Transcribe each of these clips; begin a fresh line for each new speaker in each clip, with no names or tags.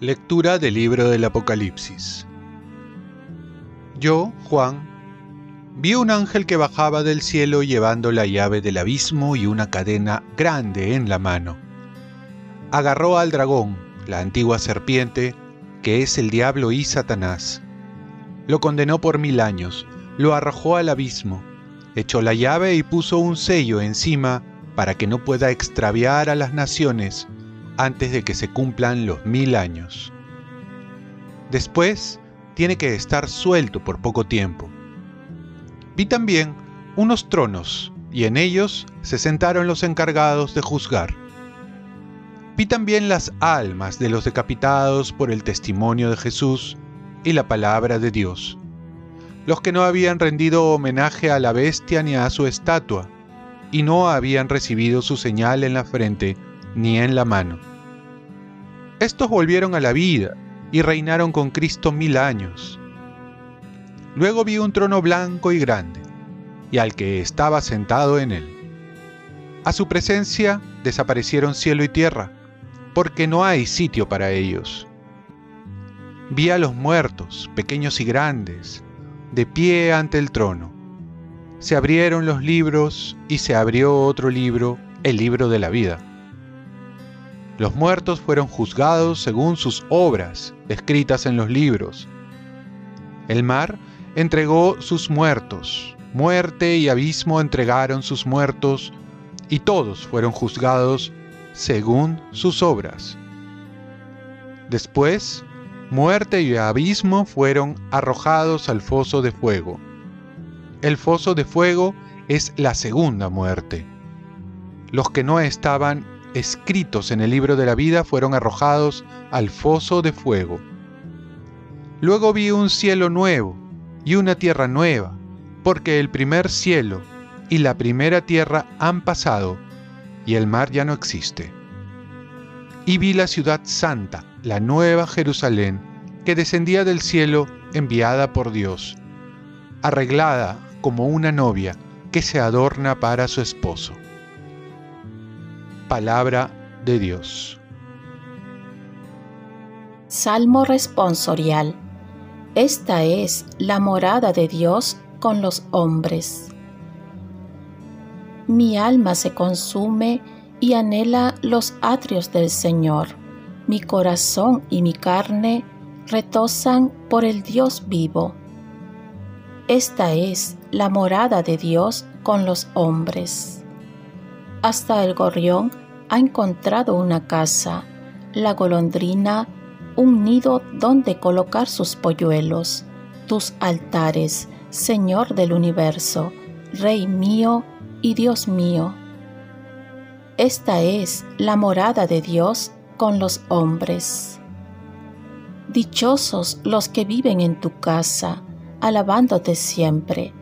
Lectura del libro del Apocalipsis. Yo, Juan, vi un ángel que bajaba del cielo llevando la llave del abismo y una cadena grande en la mano. Agarró al dragón, la antigua serpiente, que es el diablo y Satanás. Lo condenó por mil años, lo arrojó al abismo, echó la llave y puso un sello encima para que no pueda extraviar a las naciones antes de que se cumplan los mil años. Después, tiene que estar suelto por poco tiempo. Vi también unos tronos, y en ellos se sentaron los encargados de juzgar. Vi también las almas de los decapitados por el testimonio de Jesús y la palabra de Dios, los que no habían rendido homenaje a la bestia ni a su estatua, y no habían recibido su señal en la frente ni en la mano. Estos volvieron a la vida y reinaron con Cristo mil años. Luego vi un trono blanco y grande, y al que estaba sentado en él. A su presencia desaparecieron cielo y tierra, porque no hay sitio para ellos. Vi a los muertos, pequeños y grandes, de pie ante el trono. Se abrieron los libros y se abrió otro libro, el libro de la vida. Los muertos fueron juzgados según sus obras escritas en los libros. El mar entregó sus muertos, muerte y abismo entregaron sus muertos, y todos fueron juzgados según sus obras. Después, muerte y abismo fueron arrojados al foso de fuego. El foso de fuego es la segunda muerte. Los que no estaban escritos en el libro de la vida fueron arrojados al foso de fuego. Luego vi un cielo nuevo y una tierra nueva, porque el primer cielo y la primera tierra han pasado y el mar ya no existe. Y vi la ciudad santa, la nueva Jerusalén, que descendía del cielo enviada por Dios, arreglada como una novia que se adorna para su esposo palabra de Dios.
Salmo responsorial. Esta es la morada de Dios con los hombres. Mi alma se consume y anhela los atrios del Señor. Mi corazón y mi carne retosan por el Dios vivo. Esta es la morada de Dios con los hombres. Hasta el gorrión ha encontrado una casa, la golondrina un nido donde colocar sus polluelos, tus altares, Señor del universo, Rey mío y Dios mío. Esta es la morada de Dios con los hombres. Dichosos los que viven en tu casa, alabándote siempre.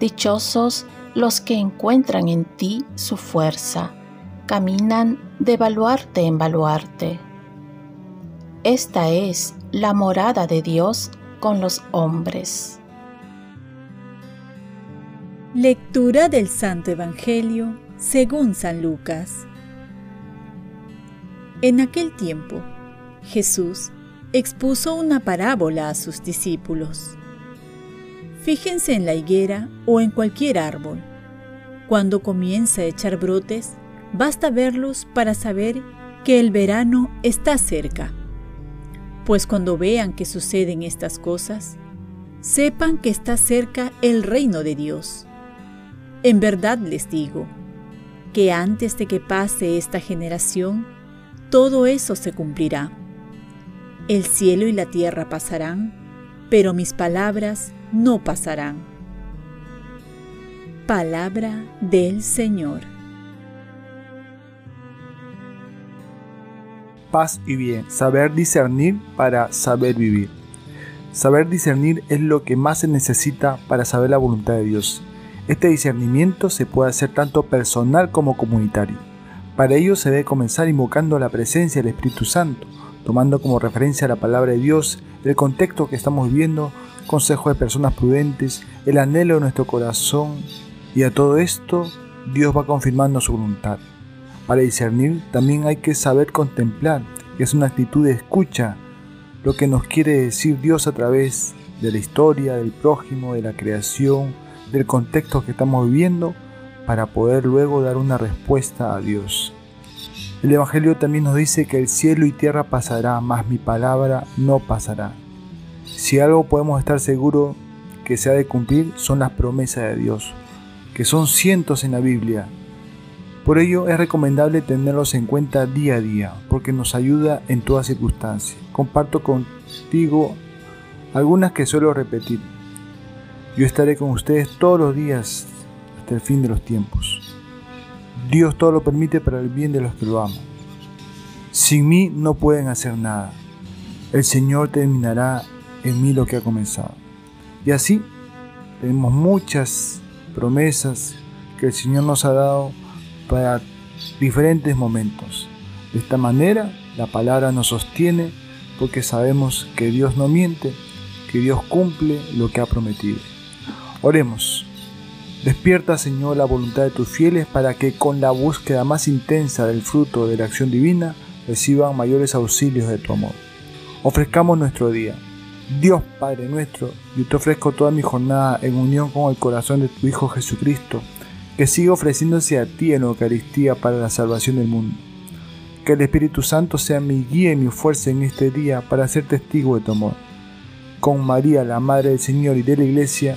Dichosos los que encuentran en ti su fuerza, caminan de baluarte en baluarte. Esta es la morada de Dios con los hombres.
Lectura del Santo Evangelio según San Lucas. En aquel tiempo, Jesús expuso una parábola a sus discípulos Fíjense en la higuera o en cualquier árbol. Cuando comienza a echar brotes, basta verlos para saber que el verano está cerca. Pues cuando vean que suceden estas cosas, sepan que está cerca el reino de Dios. En verdad les digo, que antes de que pase esta generación, todo eso se cumplirá. El cielo y la tierra pasarán, pero mis palabras no pasarán. Palabra del Señor.
Paz y bien, saber discernir para saber vivir. Saber discernir es lo que más se necesita para saber la voluntad de Dios. Este discernimiento se puede hacer tanto personal como comunitario. Para ello se debe comenzar invocando la presencia del Espíritu Santo, tomando como referencia la palabra de Dios, el contexto que estamos viviendo consejo de personas prudentes, el anhelo de nuestro corazón y a todo esto Dios va confirmando su voluntad. Para discernir también hay que saber contemplar, que es una actitud de escucha, lo que nos quiere decir Dios a través de la historia, del prójimo, de la creación, del contexto que estamos viviendo, para poder luego dar una respuesta a Dios. El Evangelio también nos dice que el cielo y tierra pasará, mas mi palabra no pasará. Si algo podemos estar seguros que se ha de cumplir son las promesas de Dios, que son cientos en la Biblia. Por ello es recomendable tenerlos en cuenta día a día, porque nos ayuda en todas circunstancias. Comparto contigo algunas que suelo repetir. Yo estaré con ustedes todos los días hasta el fin de los tiempos. Dios todo lo permite para el bien de los que lo aman. Sin mí no pueden hacer nada. El Señor terminará en mí lo que ha comenzado. Y así tenemos muchas promesas que el Señor nos ha dado para diferentes momentos. De esta manera la palabra nos sostiene porque sabemos que Dios no miente, que Dios cumple lo que ha prometido. Oremos. Despierta, Señor, la voluntad de tus fieles para que con la búsqueda más intensa del fruto de la acción divina reciban mayores auxilios de tu amor. Ofrezcamos nuestro día. Dios Padre nuestro, yo te ofrezco toda mi jornada en unión con el corazón de tu Hijo Jesucristo, que siga ofreciéndose a ti en la Eucaristía para la salvación del mundo. Que el Espíritu Santo sea mi guía y mi fuerza en este día para ser testigo de tu amor. Con María, la Madre del Señor y de la Iglesia,